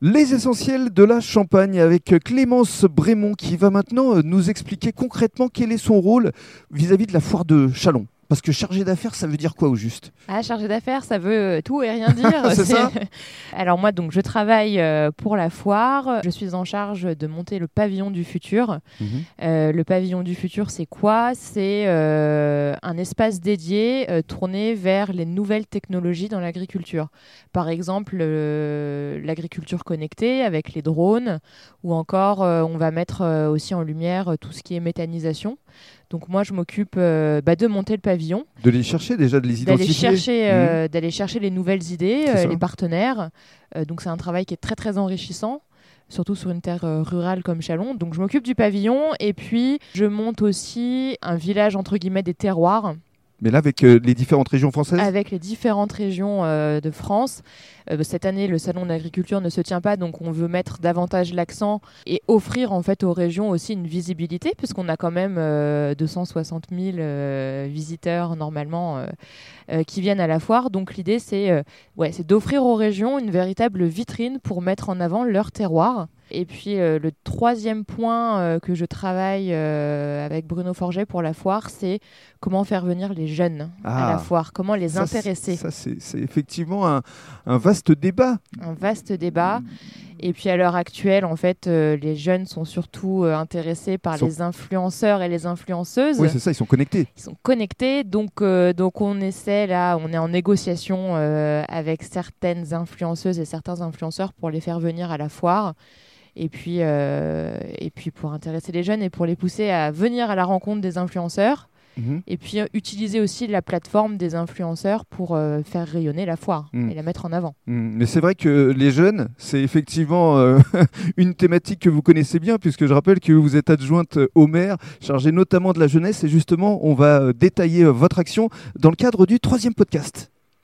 Les essentiels de la Champagne avec Clémence Brémond qui va maintenant euh, nous expliquer concrètement quel est son rôle vis-à-vis de la foire de Chalon. Parce que chargé d'affaires, ça veut dire quoi au juste? Ah, chargé d'affaires, ça veut tout et rien dire. C'est ça Alors moi, donc, je travaille euh, pour la foire. Je suis en charge de monter le pavillon du futur. Mhm. Euh, le pavillon du futur, c'est quoi? C'est euh, un espace dédié euh, tourné vers les nouvelles technologies dans l'agriculture. Par exemple, euh, l'agriculture connectée avec les drones, ou encore euh, on va mettre euh, aussi en lumière euh, tout ce qui est méthanisation. Donc moi, je m'occupe euh, bah, de monter le pavillon, De les chercher déjà, de les d'aller identifier. chercher, euh, d'aller chercher les nouvelles idées, euh, les partenaires. Donc c'est un travail qui est très très enrichissant surtout sur une terre rurale comme Chalon. Donc je m'occupe du pavillon et puis je monte aussi un village entre guillemets des terroirs Mais là, avec euh, les différentes régions françaises? Avec les différentes régions de France. Euh, cette année, le salon d'agriculture ne se tient pas, donc on veut mettre davantage l'accent et offrir en fait aux régions aussi une visibilité, puisqu'on a quand même euh, 260 000 euh, visiteurs normalement qui viennent à la foire. Donc l'idée, c'est ouais, c'est d'offrir aux régions une véritable vitrine pour mettre en avant leur terroir. Et puis euh, le troisième point euh, que je travaille euh, avec Bruno Forget pour la foire, c'est comment faire venir les jeunes à Ah. la foire, comment les Ça, intéresser. Ça, c'est effectivement un, un vaste débat. Un vaste débat. Et puis à l'heure actuelle, en fait, euh, les jeunes sont surtout euh, intéressés par Sont- les influenceurs et les influenceuses. Oui, c'est ça, ils sont connectés. Ils sont connectés, donc, euh, donc on essaie là, on est en négociation avec certaines influenceuses et certains influenceurs pour les faire venir à la foire. Et puis, euh, et puis pour intéresser les jeunes et pour les pousser à venir à la rencontre des influenceurs. Mhm. Et puis euh, utiliser aussi la plateforme des influenceurs pour euh, faire rayonner la foire Mm. et la mettre en avant. Mm, Mais c'est vrai que les jeunes, c'est effectivement euh, une thématique que vous connaissez bien, puisque je rappelle que vous êtes adjointe au maire, chargée notamment de la jeunesse, et justement, on va détailler votre action dans le cadre du troisième podcast.